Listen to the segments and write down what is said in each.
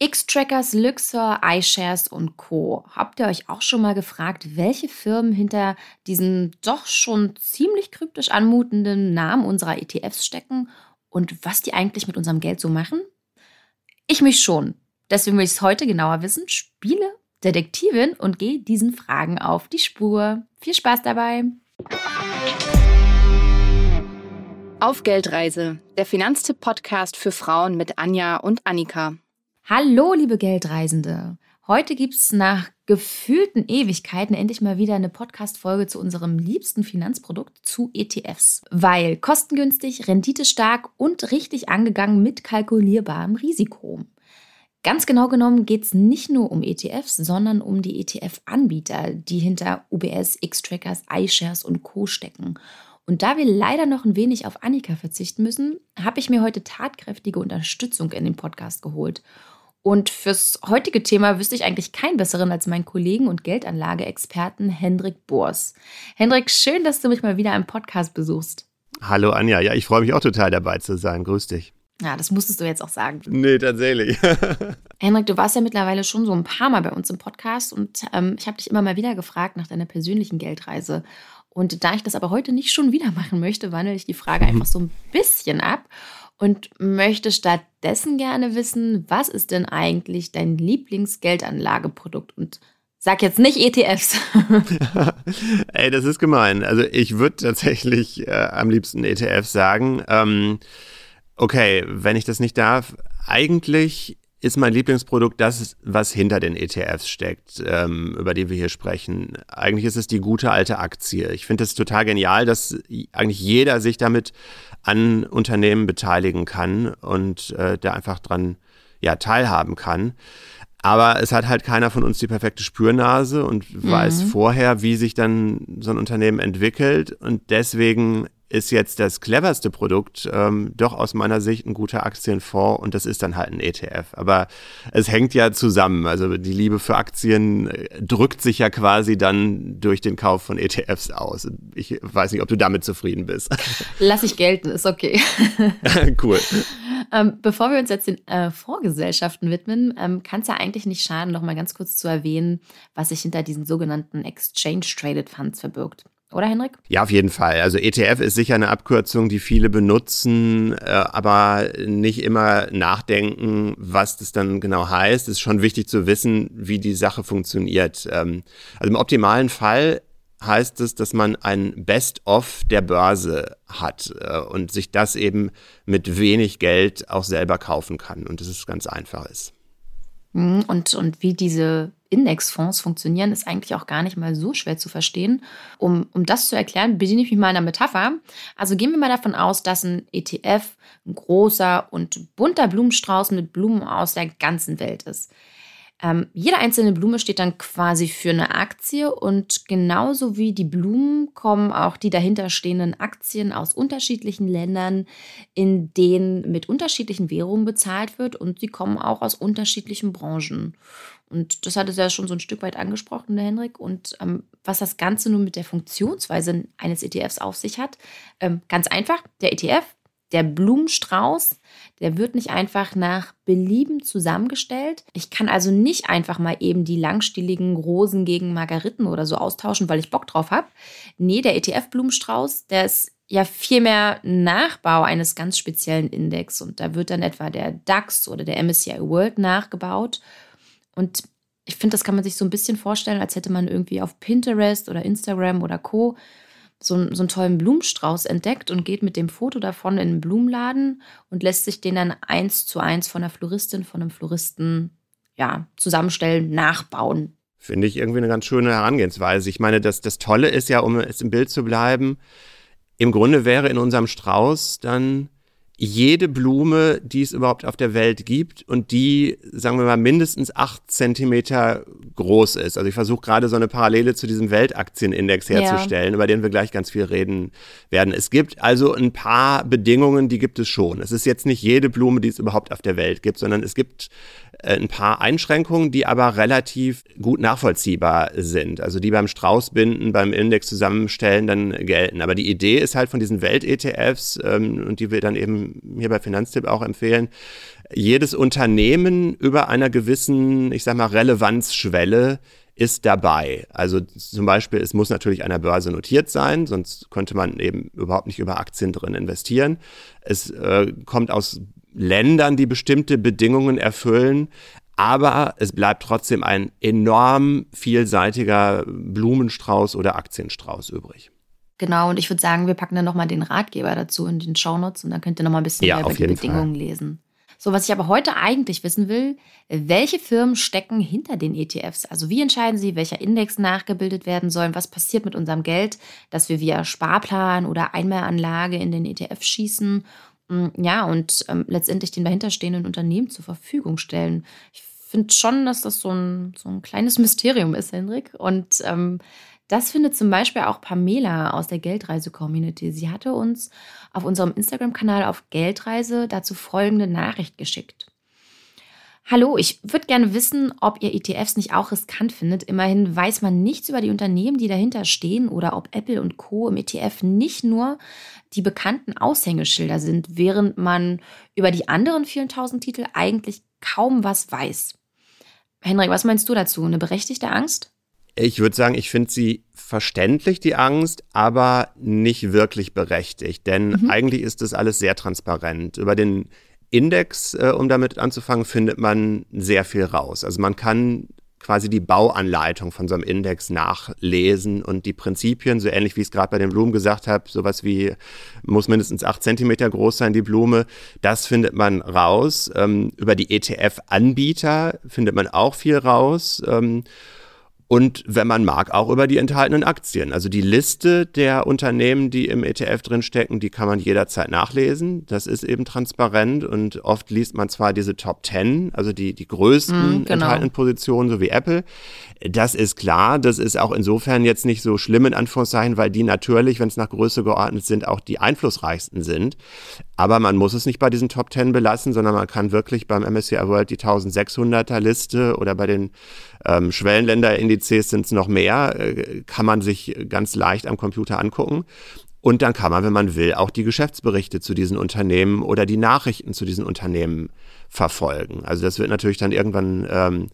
X-Trackers, Luxor, iShares und Co. Habt ihr euch auch schon mal gefragt, welche Firmen hinter diesen doch schon ziemlich kryptisch anmutenden Namen unserer ETFs stecken und was die eigentlich mit unserem Geld so machen? Ich mich schon. Deswegen will ich es heute genauer wissen, spiele Detektivin und gehe diesen Fragen auf die Spur. Viel Spaß dabei! Auf Geldreise, der Finanztipp-Podcast für Frauen mit Anja und Annika. Hallo, liebe Geldreisende. Heute gibt es nach gefühlten Ewigkeiten endlich mal wieder eine Podcast-Folge zu unserem liebsten Finanzprodukt, zu ETFs. Weil kostengünstig, renditestark und richtig angegangen mit kalkulierbarem Risiko. Ganz genau genommen geht es nicht nur um ETFs, sondern um die ETF-Anbieter, die hinter UBS, X-Trackers, iShares und Co. stecken. Und da wir leider noch ein wenig auf Annika verzichten müssen, habe ich mir heute tatkräftige Unterstützung in den Podcast geholt. Und fürs heutige Thema wüsste ich eigentlich keinen besseren als meinen Kollegen und Geldanlageexperten Hendrik Bors. Hendrik, schön, dass du mich mal wieder im Podcast besuchst. Hallo Anja, ja, ich freue mich auch total dabei zu sein. Grüß dich. Ja, das musstest du jetzt auch sagen. Nee, tatsächlich. Henrik, du warst ja mittlerweile schon so ein paar Mal bei uns im Podcast und ähm, ich habe dich immer mal wieder gefragt nach deiner persönlichen Geldreise. Und da ich das aber heute nicht schon wieder machen möchte, wandle ich die Frage einfach so ein bisschen ab und möchte stattdessen gerne wissen, was ist denn eigentlich dein Lieblingsgeldanlageprodukt? Und sag jetzt nicht ETFs. Ey, das ist gemein. Also ich würde tatsächlich äh, am liebsten ETFs sagen. Ähm, okay, wenn ich das nicht darf, eigentlich ist mein Lieblingsprodukt das, was hinter den ETFs steckt, ähm, über die wir hier sprechen. Eigentlich ist es die gute alte Aktie. Ich finde es total genial, dass eigentlich jeder sich damit an Unternehmen beteiligen kann und äh, da einfach dran ja, teilhaben kann. Aber es hat halt keiner von uns die perfekte Spürnase und mhm. weiß vorher, wie sich dann so ein Unternehmen entwickelt. Und deswegen ist jetzt das cleverste Produkt ähm, doch aus meiner Sicht ein guter Aktienfonds und das ist dann halt ein ETF. Aber es hängt ja zusammen. Also die Liebe für Aktien äh, drückt sich ja quasi dann durch den Kauf von ETFs aus. Ich weiß nicht, ob du damit zufrieden bist. Lass ich gelten, ist okay. cool. Ähm, bevor wir uns jetzt den äh, Fondsgesellschaften widmen, ähm, kann es ja eigentlich nicht schaden, noch mal ganz kurz zu erwähnen, was sich hinter diesen sogenannten Exchange Traded Funds verbirgt. Oder Henrik? Ja, auf jeden Fall. Also ETF ist sicher eine Abkürzung, die viele benutzen, äh, aber nicht immer nachdenken, was das dann genau heißt. Es ist schon wichtig zu wissen, wie die Sache funktioniert. Ähm, also im optimalen Fall heißt es, dass man ein Best-of der Börse hat äh, und sich das eben mit wenig Geld auch selber kaufen kann und dass es ganz einfach ist. Mhm, und, und wie diese Indexfonds funktionieren, ist eigentlich auch gar nicht mal so schwer zu verstehen. Um, um das zu erklären, bediene ich mich mal einer Metapher. Also gehen wir mal davon aus, dass ein ETF ein großer und bunter Blumenstrauß mit Blumen aus der ganzen Welt ist. Ähm, jede einzelne Blume steht dann quasi für eine Aktie und genauso wie die Blumen kommen auch die dahinterstehenden Aktien aus unterschiedlichen Ländern, in denen mit unterschiedlichen Währungen bezahlt wird und sie kommen auch aus unterschiedlichen Branchen. Und das hat es ja schon so ein Stück weit angesprochen, der Henrik. Und ähm, was das Ganze nun mit der Funktionsweise eines ETFs auf sich hat, ähm, ganz einfach, der ETF der Blumenstrauß, der wird nicht einfach nach Belieben zusammengestellt. Ich kann also nicht einfach mal eben die langstieligen Rosen gegen Margariten oder so austauschen, weil ich Bock drauf habe. Nee, der ETF-Blumenstrauß, der ist ja vielmehr Nachbau eines ganz speziellen Index und da wird dann etwa der DAX oder der MSCI World nachgebaut. Und ich finde, das kann man sich so ein bisschen vorstellen, als hätte man irgendwie auf Pinterest oder Instagram oder Co so, so einen tollen Blumenstrauß entdeckt und geht mit dem Foto davon in den Blumenladen und lässt sich den dann eins zu eins von einer Floristin, von einem Floristen ja, zusammenstellen, nachbauen. Finde ich irgendwie eine ganz schöne Herangehensweise. Ich meine, das, das Tolle ist ja, um es im Bild zu bleiben, im Grunde wäre in unserem Strauß dann jede Blume, die es überhaupt auf der Welt gibt und die, sagen wir mal, mindestens acht Zentimeter groß ist. Also ich versuche gerade so eine Parallele zu diesem Weltaktienindex herzustellen, ja. über den wir gleich ganz viel reden werden. Es gibt also ein paar Bedingungen, die gibt es schon. Es ist jetzt nicht jede Blume, die es überhaupt auf der Welt gibt, sondern es gibt ein paar Einschränkungen, die aber relativ gut nachvollziehbar sind. Also die beim Straußbinden, beim Index zusammenstellen dann gelten. Aber die Idee ist halt von diesen Welt-ETFs ähm, und die wir dann eben hier bei Finanztipp auch empfehlen, jedes Unternehmen über einer gewissen, ich sag mal, Relevanzschwelle ist dabei. Also zum Beispiel, es muss natürlich an der Börse notiert sein, sonst könnte man eben überhaupt nicht über Aktien drin investieren. Es äh, kommt aus Ländern, die bestimmte Bedingungen erfüllen, aber es bleibt trotzdem ein enorm vielseitiger Blumenstrauß oder Aktienstrauß übrig. Genau, und ich würde sagen, wir packen dann nochmal den Ratgeber dazu in den Shownotes und dann könnt ihr nochmal ein bisschen ja, mehr über die Bedingungen Fall. lesen. So, was ich aber heute eigentlich wissen will, welche Firmen stecken hinter den ETFs? Also wie entscheiden sie, welcher Index nachgebildet werden soll? Was passiert mit unserem Geld, das wir via Sparplan oder Einmalanlage in den ETF schießen? Mm, ja, und ähm, letztendlich den dahinterstehenden Unternehmen zur Verfügung stellen. Ich finde schon, dass das so ein, so ein kleines Mysterium ist, Hendrik. Und ähm, das findet zum Beispiel auch Pamela aus der Geldreise-Community. Sie hatte uns auf unserem Instagram-Kanal auf Geldreise dazu folgende Nachricht geschickt. Hallo, ich würde gerne wissen, ob ihr ETFs nicht auch riskant findet. Immerhin weiß man nichts über die Unternehmen, die dahinter stehen oder ob Apple und Co. im ETF nicht nur die bekannten Aushängeschilder sind, während man über die anderen vielen tausend Titel eigentlich kaum was weiß. Henrik, was meinst du dazu? Eine berechtigte Angst? Ich würde sagen, ich finde sie verständlich, die Angst, aber nicht wirklich berechtigt. Denn mhm. eigentlich ist das alles sehr transparent. Über den Index, äh, um damit anzufangen, findet man sehr viel raus. Also man kann quasi die Bauanleitung von so einem Index nachlesen und die Prinzipien, so ähnlich wie ich es gerade bei den Blumen gesagt habe, sowas wie muss mindestens acht Zentimeter groß sein, die Blume, das findet man raus. Ähm, über die ETF-Anbieter findet man auch viel raus. Ähm, und wenn man mag, auch über die enthaltenen Aktien. Also die Liste der Unternehmen, die im ETF drinstecken, die kann man jederzeit nachlesen. Das ist eben transparent und oft liest man zwar diese Top 10, also die, die größten mm, genau. enthaltenen Positionen, so wie Apple. Das ist klar, das ist auch insofern jetzt nicht so schlimm in Anführungszeichen, weil die natürlich, wenn es nach Größe geordnet sind, auch die einflussreichsten sind. Aber man muss es nicht bei diesen Top 10 belassen, sondern man kann wirklich beim MSCI World die 1600er Liste oder bei den ähm, Schwellenländerindizes sind es noch mehr, äh, kann man sich ganz leicht am Computer angucken. Und dann kann man, wenn man will, auch die Geschäftsberichte zu diesen Unternehmen oder die Nachrichten zu diesen Unternehmen verfolgen. Also das wird natürlich dann irgendwann ähm,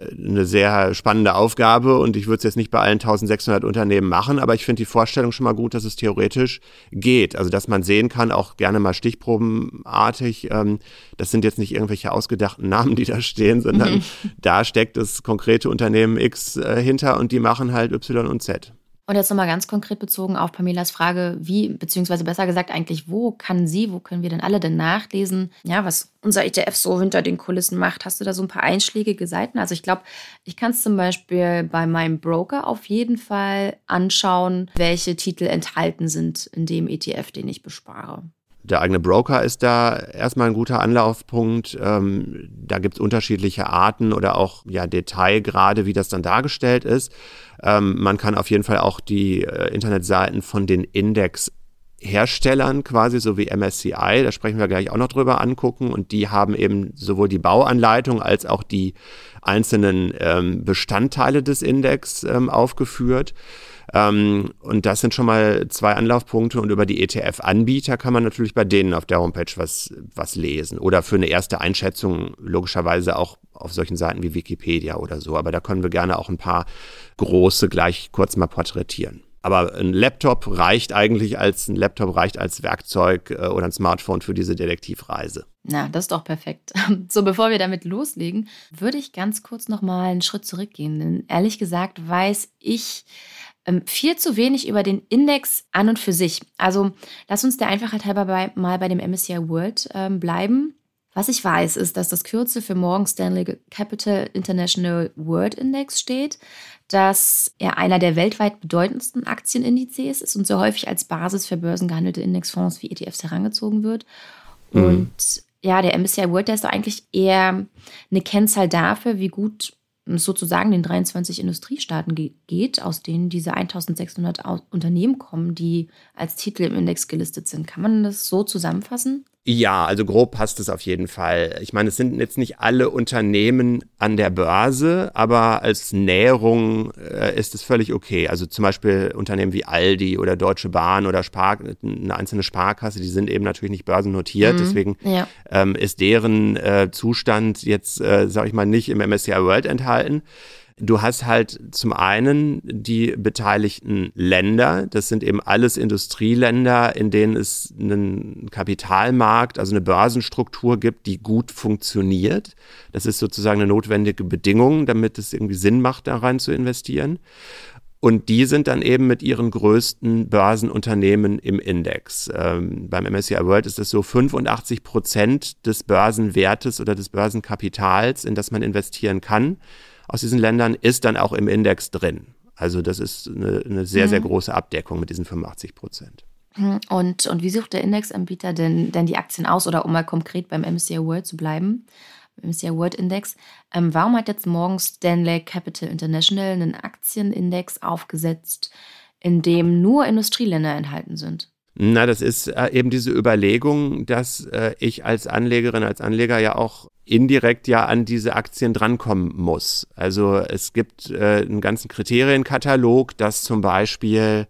eine sehr spannende Aufgabe und ich würde es jetzt nicht bei allen 1600 Unternehmen machen, aber ich finde die Vorstellung schon mal gut, dass es theoretisch geht. Also dass man sehen kann, auch gerne mal stichprobenartig, ähm, das sind jetzt nicht irgendwelche ausgedachten Namen, die da stehen, sondern mhm. da steckt das konkrete Unternehmen X äh, hinter und die machen halt Y und Z. Und jetzt nochmal ganz konkret bezogen auf Pamelas Frage, wie, beziehungsweise besser gesagt eigentlich, wo kann sie, wo können wir denn alle denn nachlesen, ja, was unser ETF so hinter den Kulissen macht? Hast du da so ein paar einschlägige Seiten? Also ich glaube, ich kann es zum Beispiel bei meinem Broker auf jeden Fall anschauen, welche Titel enthalten sind in dem ETF, den ich bespare der eigene Broker ist da erstmal ein guter Anlaufpunkt. Ähm, da gibt es unterschiedliche Arten oder auch ja, Detailgrade, wie das dann dargestellt ist. Ähm, man kann auf jeden Fall auch die äh, Internetseiten von den Indexherstellern quasi, so wie MSCI, da sprechen wir gleich auch noch drüber, angucken. Und die haben eben sowohl die Bauanleitung als auch die einzelnen ähm, Bestandteile des Index ähm, aufgeführt. Ähm, und das sind schon mal zwei Anlaufpunkte. Und über die ETF-Anbieter kann man natürlich bei denen auf der Homepage was, was lesen. Oder für eine erste Einschätzung logischerweise auch auf solchen Seiten wie Wikipedia oder so. Aber da können wir gerne auch ein paar große gleich kurz mal porträtieren. Aber ein Laptop reicht eigentlich als ein Laptop reicht als Werkzeug äh, oder ein Smartphone für diese Detektivreise. Na, das ist doch perfekt. So, bevor wir damit loslegen, würde ich ganz kurz noch mal einen Schritt zurückgehen. Denn ehrlich gesagt weiß ich viel zu wenig über den Index an und für sich. Also lass uns der Einfachheit halber bei, mal bei dem MSCI World ähm, bleiben. Was ich weiß, ist, dass das Kürzel für Morgan Stanley Capital International World Index steht, dass er einer der weltweit bedeutendsten Aktienindizes ist und so häufig als Basis für börsengehandelte Indexfonds wie ETFs herangezogen wird. Mhm. Und ja, der MSCI World, der ist doch eigentlich eher eine Kennzahl dafür, wie gut sozusagen den 23 Industriestaaten geht, aus denen diese 1600 Unternehmen kommen, die als Titel im Index gelistet sind. Kann man das so zusammenfassen? Ja, also grob passt es auf jeden Fall. Ich meine, es sind jetzt nicht alle Unternehmen an der Börse, aber als Näherung äh, ist es völlig okay. Also zum Beispiel Unternehmen wie Aldi oder Deutsche Bahn oder Spar eine einzelne Sparkasse, die sind eben natürlich nicht börsennotiert. Mhm, deswegen ja. ähm, ist deren äh, Zustand jetzt, äh, sage ich mal, nicht im MSCI World enthalten. Du hast halt zum einen die beteiligten Länder, das sind eben alles Industrieländer, in denen es einen Kapitalmarkt, also eine Börsenstruktur gibt, die gut funktioniert. Das ist sozusagen eine notwendige Bedingung, damit es irgendwie Sinn macht, da rein zu investieren. Und die sind dann eben mit ihren größten Börsenunternehmen im Index. Ähm, beim MSCI World ist es so 85 Prozent des Börsenwertes oder des Börsenkapitals, in das man investieren kann, aus diesen Ländern ist dann auch im Index drin. Also das ist eine, eine sehr, mhm. sehr große Abdeckung mit diesen 85 Prozent. Mhm. Und, und wie sucht der Indexanbieter denn, denn die Aktien aus? Oder um mal konkret beim MSCI World zu bleiben, MSCI World Index, ähm, warum hat jetzt morgen Stanley Capital International einen Aktienindex aufgesetzt, in dem nur Industrieländer enthalten sind? Na, das ist äh, eben diese Überlegung, dass äh, ich als Anlegerin, als Anleger ja auch indirekt ja an diese Aktien drankommen muss. Also es gibt äh, einen ganzen Kriterienkatalog, dass zum Beispiel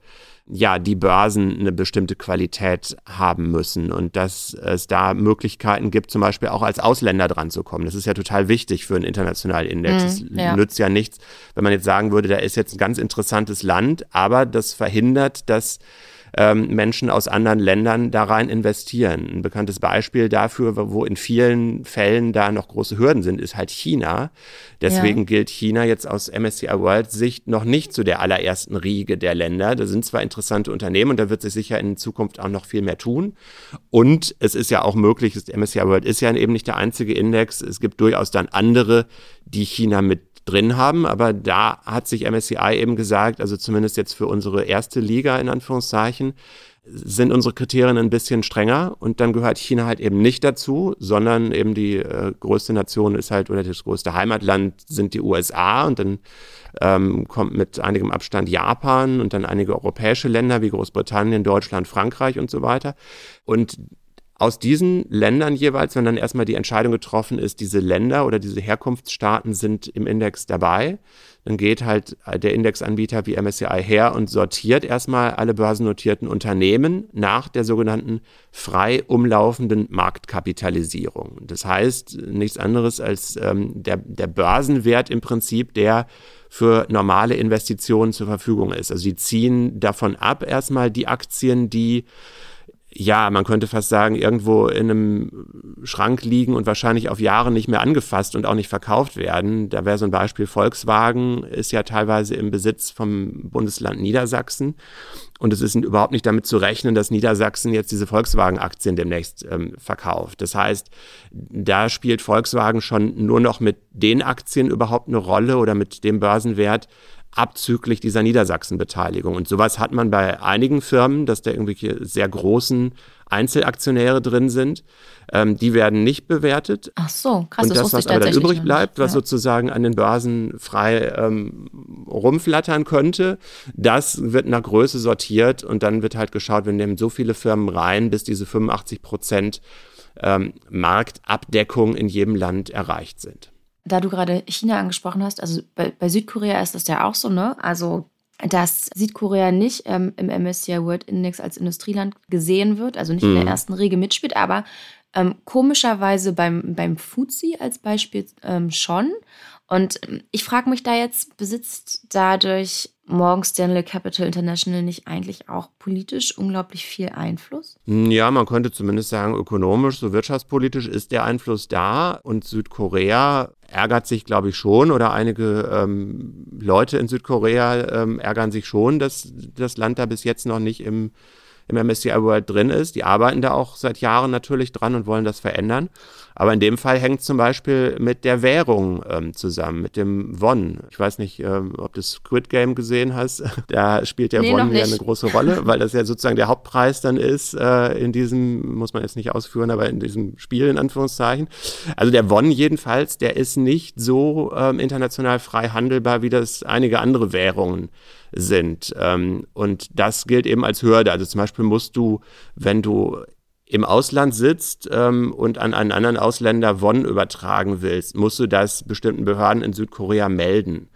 ja, die Börsen eine bestimmte Qualität haben müssen und dass es da Möglichkeiten gibt, zum Beispiel auch als Ausländer dran zu kommen. Das ist ja total wichtig für einen internationalen Index. es mhm, ja. nützt ja nichts, wenn man jetzt sagen würde, da ist jetzt ein ganz interessantes Land, aber das verhindert, dass ähm, Menschen aus anderen Ländern da rein investieren. Ein bekanntes Beispiel dafür, wo in vielen Fällen da noch große Hürden sind, ist halt China. Deswegen ja. gilt China jetzt aus MSCI World Sicht noch nicht zu der allerersten Riege der Länder. Da sind zwar interessante Unternehmen und da wird sich sicher in Zukunft auch noch viel mehr tun. Und es ist ja auch möglich, das MSCI World ist ja eben nicht der einzige Index. Es gibt durchaus dann andere, die China mit drin haben. Aber da hat sich MSCI eben gesagt, also zumindest jetzt für unsere erste Liga in Anführungszeichen, sind unsere Kriterien ein bisschen strenger und dann gehört China halt eben nicht dazu, sondern eben die äh, größte Nation ist halt oder das größte Heimatland sind die USA und dann ähm, kommt mit einigem Abstand Japan und dann einige europäische Länder wie Großbritannien, Deutschland, Frankreich und so weiter. Und aus diesen Ländern jeweils, wenn dann erstmal die Entscheidung getroffen ist, diese Länder oder diese Herkunftsstaaten sind im Index dabei, dann geht halt der Indexanbieter wie MSCI her und sortiert erstmal alle börsennotierten Unternehmen nach der sogenannten frei umlaufenden Marktkapitalisierung. Das heißt nichts anderes als ähm, der, der Börsenwert im Prinzip, der für normale Investitionen zur Verfügung ist. Also sie ziehen davon ab erstmal die Aktien, die ja, man könnte fast sagen, irgendwo in einem Schrank liegen und wahrscheinlich auf Jahre nicht mehr angefasst und auch nicht verkauft werden. Da wäre so ein Beispiel, Volkswagen ist ja teilweise im Besitz vom Bundesland Niedersachsen. Und es ist überhaupt nicht damit zu rechnen, dass Niedersachsen jetzt diese Volkswagen-Aktien demnächst ähm, verkauft. Das heißt, da spielt Volkswagen schon nur noch mit den Aktien überhaupt eine Rolle oder mit dem Börsenwert, abzüglich dieser Niedersachsen-Beteiligung. Und sowas hat man bei einigen Firmen, dass da irgendwelche sehr großen Einzelaktionäre drin sind. Ähm, die werden nicht bewertet. Ach so, krass. Und das, das was aber dann übrig bleibt, was ja. sozusagen an den Börsen frei ähm, rumflattern könnte, das wird nach Größe sortiert und dann wird halt geschaut, wir nehmen so viele Firmen rein, bis diese 85 Prozent ähm, Marktabdeckung in jedem Land erreicht sind da du gerade China angesprochen hast, also bei, bei, Südkorea ist das ja auch so, ne? Also, dass Südkorea nicht ähm, im MSCI World Index als Industrieland gesehen wird, also nicht mhm. in der mhm. ersten Regel mitspielt, aber ähm, komischerweise beim, beim Fuzi als Beispiel ähm, schon. Und ähm, ich frage mich da jetzt, besitzt dadurch Morgan Stanley Capital International nicht eigentlich auch politisch unglaublich viel Einfluss? Ja, man könnte zumindest sagen, ökonomisch, so wirtschaftspolitisch ist der Einfluss da. Und Südkorea ärgert sich, glaube ich, schon, oder einige ähm, Leute in Südkorea ähm, ärgern sich schon, dass das Land da bis jetzt noch nicht im, im MSCI World drin ist. Die arbeiten da auch seit Jahren natürlich dran und wollen das verändern. Aber in dem Fall hängt zum Beispiel mit der Währung ähm, zusammen, mit dem Won. Ich weiß nicht, ähm, ob du Squid Game gesehen hast. Da spielt der nee, Won ja eine große Rolle, weil das ja sozusagen der Hauptpreis dann ist äh, in diesem, muss man jetzt nicht ausführen, aber in diesem Spiel in Anführungszeichen. Also der Won jedenfalls, der ist nicht so ähm, international frei handelbar, wie das einige andere Währungen sind. Ähm, und das gilt eben als Hürde. Also zum Beispiel musst du, wenn du im Ausland sitzt ähm, und an einen anderen Ausländer Won übertragen willst, musst du das bestimmten Behörden in Südkorea melden.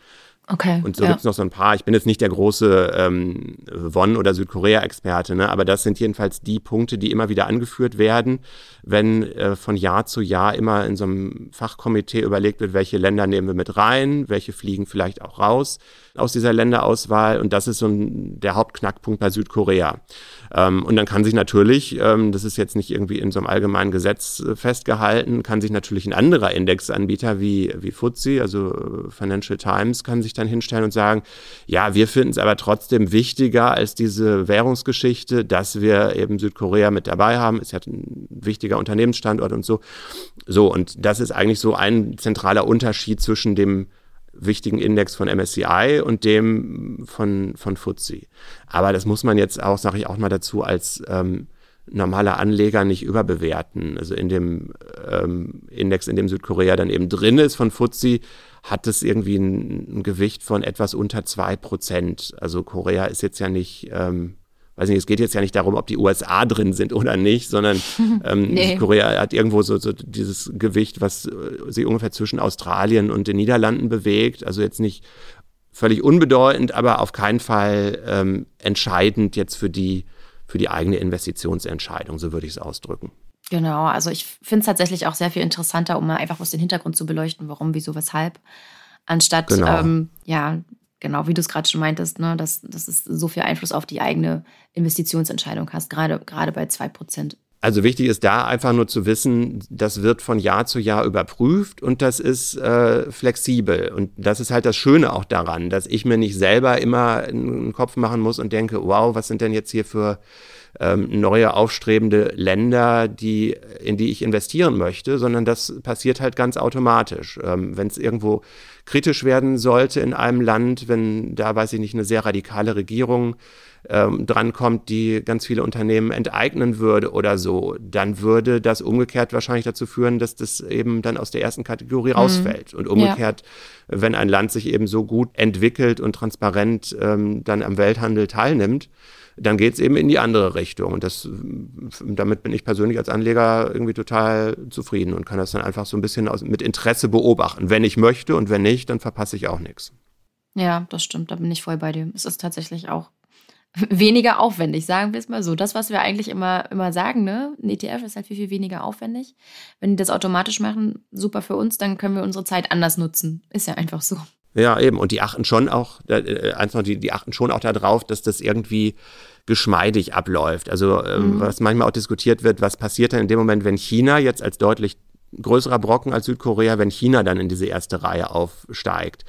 Okay. Und so ja. gibt es noch so ein paar. Ich bin jetzt nicht der große ähm, Won- oder Südkorea-Experte, ne? aber das sind jedenfalls die Punkte, die immer wieder angeführt werden, wenn äh, von Jahr zu Jahr immer in so einem Fachkomitee überlegt wird, welche Länder nehmen wir mit rein, welche fliegen vielleicht auch raus aus dieser Länderauswahl. Und das ist so ein, der Hauptknackpunkt bei Südkorea. Ähm, und dann kann sich natürlich, ähm, das ist jetzt nicht irgendwie in so einem allgemeinen Gesetz äh, festgehalten, kann sich natürlich ein anderer Indexanbieter wie, wie FTSE, also äh, Financial Times, kann sich dann hinstellen und sagen, ja, wir finden es aber trotzdem wichtiger als diese Währungsgeschichte, dass wir eben Südkorea mit dabei haben. Ist ja ein wichtiger Unternehmensstandort und so. So, und das ist eigentlich so ein zentraler Unterschied zwischen dem wichtigen Index von MSCI und dem von, von FTSE. Aber das muss man jetzt auch, sage ich auch mal dazu, als ähm, normaler Anleger nicht überbewerten. Also in dem ähm, Index, in dem Südkorea dann eben drin ist von FTSE, hat es irgendwie ein, ein Gewicht von etwas unter zwei Prozent. Also Korea ist jetzt ja nicht ähm, weiß nicht, es geht jetzt ja nicht darum, ob die USA drin sind oder nicht, sondern ähm, nee. Korea hat irgendwo so, so dieses Gewicht, was äh, sich ungefähr zwischen Australien und den Niederlanden bewegt. Also jetzt nicht völlig unbedeutend, aber auf keinen Fall ähm, entscheidend jetzt für die, für die eigene Investitionsentscheidung, so würde ich es ausdrücken. Genau, also ich finde es tatsächlich auch sehr viel interessanter, um mal einfach aus dem Hintergrund zu beleuchten, warum, wieso, weshalb, anstatt genau. ähm, ja genau, wie du es gerade schon meintest, ne, dass, dass es so viel Einfluss auf die eigene Investitionsentscheidung hast, gerade, bei 2%. Also wichtig ist da einfach nur zu wissen, das wird von Jahr zu Jahr überprüft und das ist äh, flexibel. Und das ist halt das Schöne auch daran, dass ich mir nicht selber immer einen Kopf machen muss und denke, wow, was sind denn jetzt hier für ähm, neue aufstrebende Länder, die, in die ich investieren möchte, sondern das passiert halt ganz automatisch. Ähm, Wenn es irgendwo kritisch werden sollte in einem Land, wenn da, weiß ich nicht, eine sehr radikale Regierung ähm, drankommt, die ganz viele Unternehmen enteignen würde oder so, dann würde das umgekehrt wahrscheinlich dazu führen, dass das eben dann aus der ersten Kategorie mhm. rausfällt. Und umgekehrt, ja. wenn ein Land sich eben so gut entwickelt und transparent ähm, dann am Welthandel teilnimmt, dann geht es eben in die andere Richtung. Und das, damit bin ich persönlich als Anleger irgendwie total zufrieden und kann das dann einfach so ein bisschen aus, mit Interesse beobachten. Wenn ich möchte und wenn nicht, dann verpasse ich auch nichts. Ja, das stimmt, da bin ich voll bei dir. Es ist tatsächlich auch weniger aufwendig, sagen wir es mal so. Das, was wir eigentlich immer, immer sagen, ne? Ein ETF ist halt viel, viel weniger aufwendig. Wenn die das automatisch machen, super für uns, dann können wir unsere Zeit anders nutzen. Ist ja einfach so. Ja, eben. Und die achten schon auch, äh, eins noch, die, die achten schon auch darauf, dass das irgendwie geschmeidig abläuft. Also ähm, mhm. was manchmal auch diskutiert wird, was passiert denn in dem Moment, wenn China jetzt als deutlich größerer Brocken als Südkorea, wenn China dann in diese erste Reihe aufsteigt.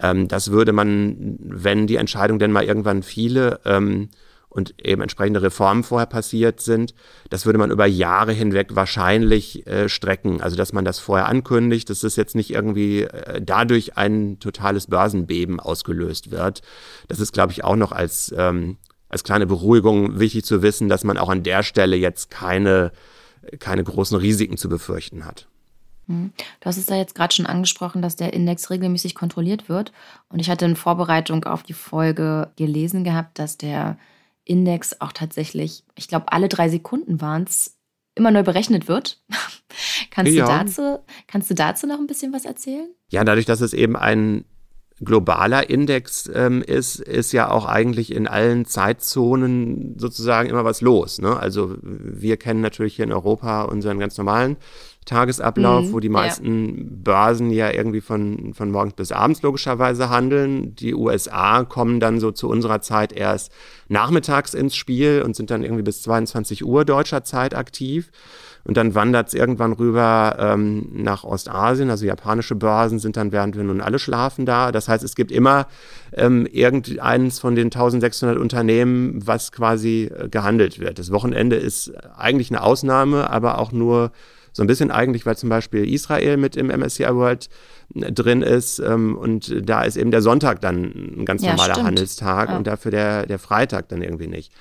Ähm, das würde man, wenn die Entscheidung denn mal irgendwann viele ähm, und eben entsprechende Reformen vorher passiert sind, das würde man über Jahre hinweg wahrscheinlich äh, strecken. Also dass man das vorher ankündigt, dass das jetzt nicht irgendwie äh, dadurch ein totales Börsenbeben ausgelöst wird. Das ist, glaube ich, auch noch als, ähm, als kleine Beruhigung wichtig zu wissen, dass man auch an der Stelle jetzt keine, keine großen Risiken zu befürchten hat. Hm. Du hast es ja jetzt gerade schon angesprochen, dass der Index regelmäßig kontrolliert wird. Und ich hatte in Vorbereitung auf die Folge gelesen gehabt, dass der Index auch tatsächlich, ich glaube, alle drei Sekunden waren es, immer neu berechnet wird. kannst, ja. du dazu, kannst du dazu noch ein bisschen was erzählen? Ja, dadurch, dass es eben ein globaler Index ähm, ist, ist ja auch eigentlich in allen Zeitzonen sozusagen immer was los. Ne? Also wir kennen natürlich hier in Europa unseren ganz normalen Tagesablauf, mhm, wo die meisten ja. Börsen ja irgendwie von, von morgens bis abends logischerweise handeln. Die USA kommen dann so zu unserer Zeit erst nachmittags ins Spiel und sind dann irgendwie bis 22 Uhr deutscher Zeit aktiv. Und dann wandert es irgendwann rüber ähm, nach Ostasien, also japanische Börsen sind dann, während wir nun alle schlafen da. Das heißt, es gibt immer ähm, irgendeines von den 1600 Unternehmen, was quasi äh, gehandelt wird. Das Wochenende ist eigentlich eine Ausnahme, aber auch nur so ein bisschen eigentlich, weil zum Beispiel Israel mit im MSCI World drin ist ähm, und da ist eben der Sonntag dann ein ganz ja, normaler stimmt. Handelstag ja. und dafür der, der Freitag dann irgendwie nicht.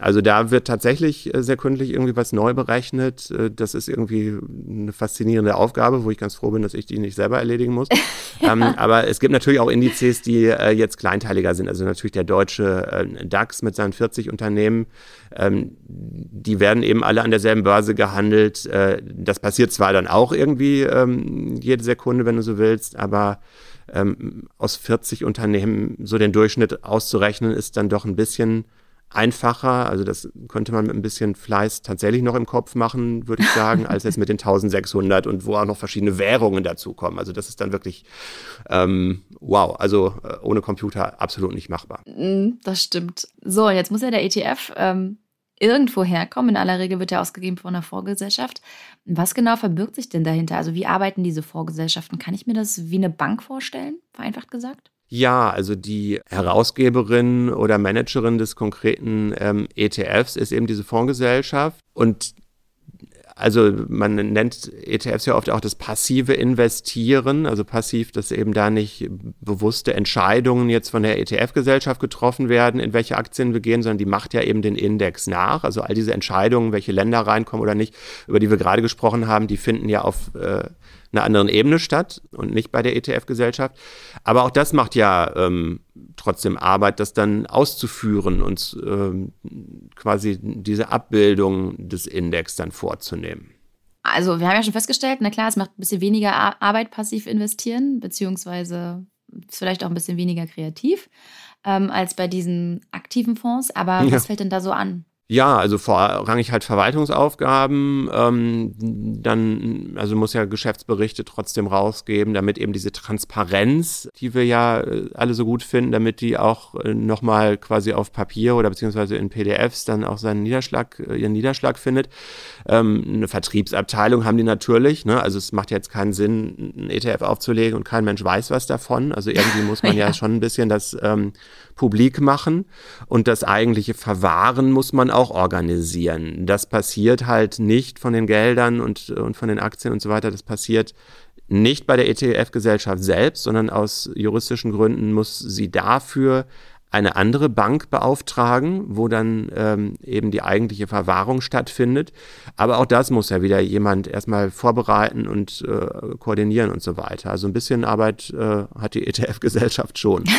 Also da wird tatsächlich äh, sekündlich irgendwie was neu berechnet. Äh, das ist irgendwie eine faszinierende Aufgabe, wo ich ganz froh bin, dass ich die nicht selber erledigen muss. ähm, aber es gibt natürlich auch Indizes, die äh, jetzt kleinteiliger sind. Also natürlich der deutsche äh, DAX mit seinen 40 Unternehmen, ähm, die werden eben alle an derselben Börse gehandelt. Äh, das passiert zwar dann auch irgendwie ähm, jede Sekunde, wenn du so willst, aber ähm, aus 40 Unternehmen so den Durchschnitt auszurechnen, ist dann doch ein bisschen einfacher. Also das könnte man mit ein bisschen Fleiß tatsächlich noch im Kopf machen, würde ich sagen, als jetzt mit den 1600 und wo auch noch verschiedene Währungen dazukommen. Also das ist dann wirklich ähm, wow. Also äh, ohne Computer absolut nicht machbar. Mm, das stimmt. So, jetzt muss ja der ETF ähm, irgendwo herkommen. In aller Regel wird er ausgegeben von einer Vorgesellschaft. Was genau verbirgt sich denn dahinter? Also wie arbeiten diese Vorgesellschaften? Kann ich mir das wie eine Bank vorstellen, vereinfacht gesagt? Ja, also die Herausgeberin oder Managerin des konkreten ähm, ETFs ist eben diese Fondsgesellschaft und also man nennt ETFs ja oft auch das passive Investieren, also passiv, dass eben da nicht bewusste Entscheidungen jetzt von der ETF-Gesellschaft getroffen werden, in welche Aktien wir gehen, sondern die macht ja eben den Index nach. Also all diese Entscheidungen, welche Länder reinkommen oder nicht, über die wir gerade gesprochen haben, die finden ja auf äh, einer anderen Ebene statt und nicht bei der ETF-Gesellschaft. Aber auch das macht ja ähm, trotzdem Arbeit, das dann auszuführen und ähm, quasi diese Abbildung des Index dann vorzunehmen. Also wir haben ja schon festgestellt, na klar, es macht ein bisschen weniger Arbeit passiv investieren, beziehungsweise ist vielleicht auch ein bisschen weniger kreativ ähm, als bei diesen aktiven Fonds. Aber ja. was fällt denn da so an? Ja, also vorrangig halt Verwaltungsaufgaben. Ähm, dann, also muss ja Geschäftsberichte trotzdem rausgeben, damit eben diese Transparenz, die wir ja äh, alle so gut finden, damit die auch äh, nochmal quasi auf Papier oder beziehungsweise in PDFs dann auch seinen Niederschlag, äh, ihren Niederschlag findet. Ähm, eine Vertriebsabteilung haben die natürlich. Ne? Also es macht jetzt keinen Sinn, einen ETF aufzulegen und kein Mensch weiß was davon. Also irgendwie muss man ja, ja schon ein bisschen das ähm, publik machen und das eigentliche Verwahren muss man auch organisieren. Das passiert halt nicht von den Geldern und, und von den Aktien und so weiter. Das passiert nicht bei der ETF-Gesellschaft selbst, sondern aus juristischen Gründen muss sie dafür eine andere Bank beauftragen, wo dann ähm, eben die eigentliche Verwahrung stattfindet. Aber auch das muss ja wieder jemand erstmal vorbereiten und äh, koordinieren und so weiter. Also ein bisschen Arbeit äh, hat die ETF-Gesellschaft schon.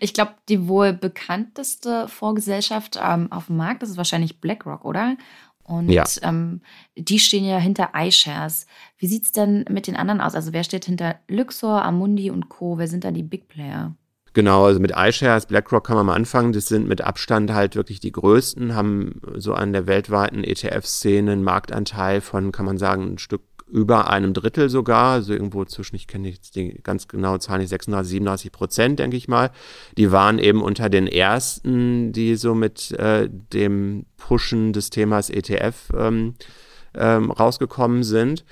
Ich glaube, die wohl bekannteste Vorgesellschaft ähm, auf dem Markt das ist wahrscheinlich BlackRock, oder? Und ja. ähm, die stehen ja hinter iShares. Wie sieht es denn mit den anderen aus? Also wer steht hinter Luxor, Amundi und Co.? Wer sind da die Big Player? Genau, also mit iShares, BlackRock kann man mal anfangen. Das sind mit Abstand halt wirklich die größten, haben so an der weltweiten ETF-Szene einen Marktanteil von, kann man sagen, ein Stück über einem Drittel sogar, also irgendwo zwischen, ich kenne jetzt die ganz genaue Zahl nicht, 36, 37 Prozent, denke ich mal. Die waren eben unter den ersten, die so mit äh, dem Pushen des Themas ETF ähm, ähm, rausgekommen sind.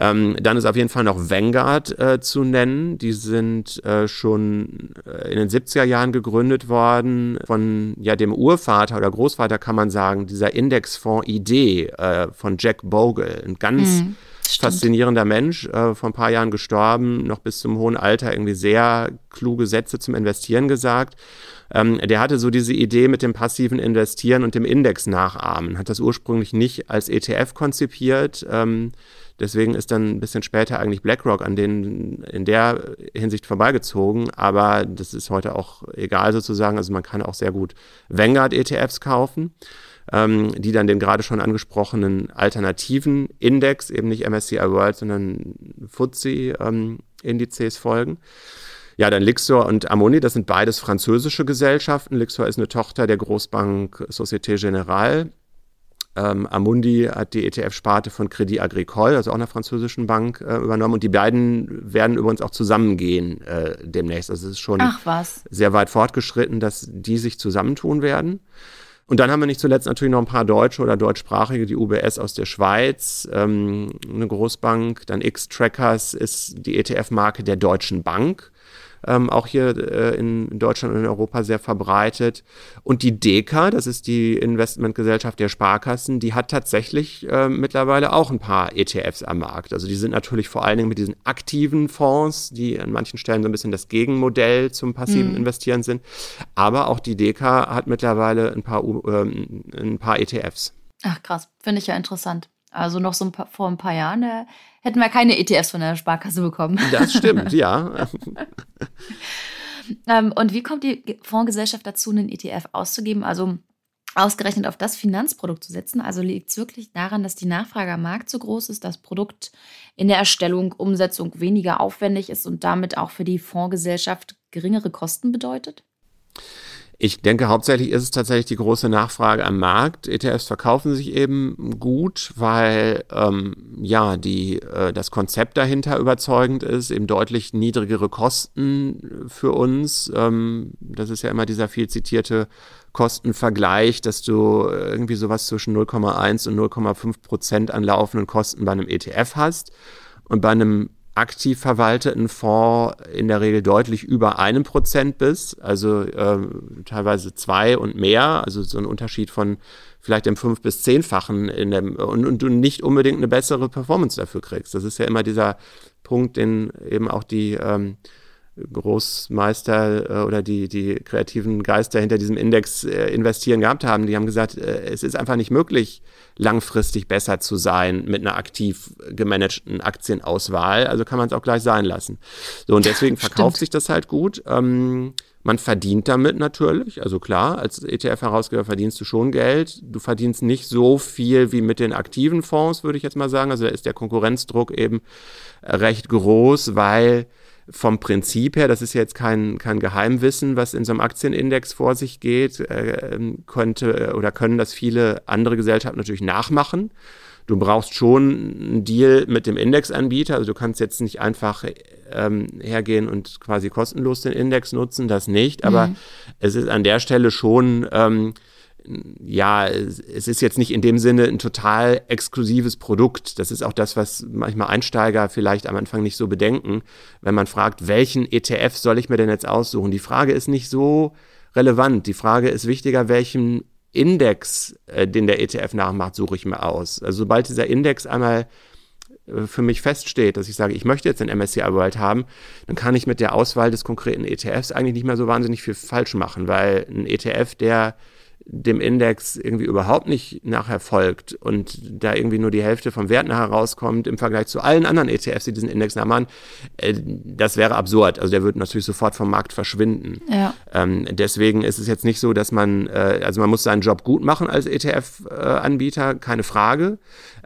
Ähm, dann ist auf jeden Fall noch Vanguard äh, zu nennen. Die sind äh, schon äh, in den 70er Jahren gegründet worden von ja, dem Urvater oder Großvater, kann man sagen, dieser Indexfonds-Idee äh, von Jack Bogle. Ein ganz mhm faszinierender Mensch, äh, vor ein paar Jahren gestorben, noch bis zum hohen Alter irgendwie sehr kluge Sätze zum Investieren gesagt. Ähm, der hatte so diese Idee mit dem passiven Investieren und dem Index nachahmen, hat das ursprünglich nicht als ETF konzipiert. Ähm, deswegen ist dann ein bisschen später eigentlich BlackRock an denen in der Hinsicht vorbeigezogen, aber das ist heute auch egal sozusagen. Also man kann auch sehr gut Vanguard-ETFs kaufen ähm, die dann den gerade schon angesprochenen alternativen Index, eben nicht MSCI World, sondern FTSE-Indizes ähm, folgen. Ja, dann Lixor und Amundi, das sind beides französische Gesellschaften. Lixor ist eine Tochter der Großbank Société Générale. Ähm, Amundi hat die ETF-Sparte von Crédit Agricole, also auch einer französischen Bank, äh, übernommen. Und die beiden werden übrigens auch zusammengehen äh, demnächst. Also es ist schon sehr weit fortgeschritten, dass die sich zusammentun werden. Und dann haben wir nicht zuletzt natürlich noch ein paar deutsche oder deutschsprachige, die UBS aus der Schweiz, ähm, eine Großbank. Dann X-Trackers ist die ETF-Marke der Deutschen Bank ähm, auch hier äh, in Deutschland und in Europa sehr verbreitet. Und die DECA, das ist die Investmentgesellschaft der Sparkassen, die hat tatsächlich äh, mittlerweile auch ein paar ETFs am Markt. Also die sind natürlich vor allen Dingen mit diesen aktiven Fonds, die an manchen Stellen so ein bisschen das Gegenmodell zum passiven mhm. Investieren sind. Aber auch die DECA hat mittlerweile ein paar, ähm, ein paar ETFs. Ach krass, finde ich ja interessant. Also noch so ein paar, vor ein paar Jahren äh, hätten wir keine ETFs von der Sparkasse bekommen. Das stimmt, ja. ähm, und wie kommt die Fondsgesellschaft dazu, einen ETF auszugeben? Also ausgerechnet auf das Finanzprodukt zu setzen. Also liegt es wirklich daran, dass die Nachfrage am Markt so groß ist, das Produkt in der Erstellung, Umsetzung weniger aufwendig ist und damit auch für die Fondsgesellschaft geringere Kosten bedeutet? Ich denke, hauptsächlich ist es tatsächlich die große Nachfrage am Markt. ETFs verkaufen sich eben gut, weil ähm, ja die, äh, das Konzept dahinter überzeugend ist, eben deutlich niedrigere Kosten für uns. Ähm, das ist ja immer dieser viel zitierte Kostenvergleich, dass du irgendwie sowas zwischen 0,1 und 0,5 Prozent an laufenden Kosten bei einem ETF hast. Und bei einem aktiv verwalteten Fonds in der Regel deutlich über einem Prozent bist, also äh, teilweise zwei und mehr, also so ein Unterschied von vielleicht im fünf bis zehnfachen in dem und, und du nicht unbedingt eine bessere Performance dafür kriegst. Das ist ja immer dieser Punkt, den eben auch die ähm, Großmeister äh, oder die, die kreativen Geister hinter diesem Index äh, investieren gehabt haben, die haben gesagt, äh, es ist einfach nicht möglich, langfristig besser zu sein mit einer aktiv gemanagten Aktienauswahl. Also kann man es auch gleich sein lassen. So, und deswegen verkauft sich das halt gut. Ähm, man verdient damit natürlich, also klar, als ETF-Herausgeber verdienst du schon Geld. Du verdienst nicht so viel wie mit den aktiven Fonds, würde ich jetzt mal sagen. Also da ist der Konkurrenzdruck eben recht groß, weil vom Prinzip her, das ist jetzt kein, kein Geheimwissen, was in so einem Aktienindex vor sich geht, äh, könnte oder können das viele andere Gesellschaften natürlich nachmachen. Du brauchst schon einen Deal mit dem Indexanbieter, also du kannst jetzt nicht einfach ähm, hergehen und quasi kostenlos den Index nutzen, das nicht, aber mhm. es ist an der Stelle schon ähm, ja, es ist jetzt nicht in dem Sinne ein total exklusives Produkt. Das ist auch das, was manchmal Einsteiger vielleicht am Anfang nicht so bedenken, wenn man fragt, welchen ETF soll ich mir denn jetzt aussuchen? Die Frage ist nicht so relevant. Die Frage ist wichtiger, welchen Index, äh, den der ETF nachmacht, suche ich mir aus. Also sobald dieser Index einmal äh, für mich feststeht, dass ich sage, ich möchte jetzt den MSCI World haben, dann kann ich mit der Auswahl des konkreten ETFs eigentlich nicht mehr so wahnsinnig viel falsch machen, weil ein ETF, der dem Index irgendwie überhaupt nicht nachher folgt und da irgendwie nur die Hälfte vom Wert nachher rauskommt im Vergleich zu allen anderen ETFs, die diesen Index nachmachen, äh, das wäre absurd. Also der würde natürlich sofort vom Markt verschwinden. Ja. Ähm, deswegen ist es jetzt nicht so, dass man, äh, also man muss seinen Job gut machen als ETF-Anbieter, äh, keine Frage.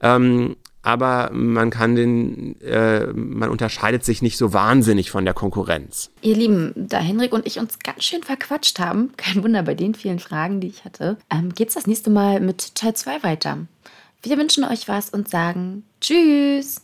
Ähm, aber man kann den, äh, man unterscheidet sich nicht so wahnsinnig von der Konkurrenz. Ihr Lieben, da Henrik und ich uns ganz schön verquatscht haben, kein Wunder bei den vielen Fragen, die ich hatte, ähm, es das nächste Mal mit Teil 2 weiter. Wir wünschen euch was und sagen Tschüss.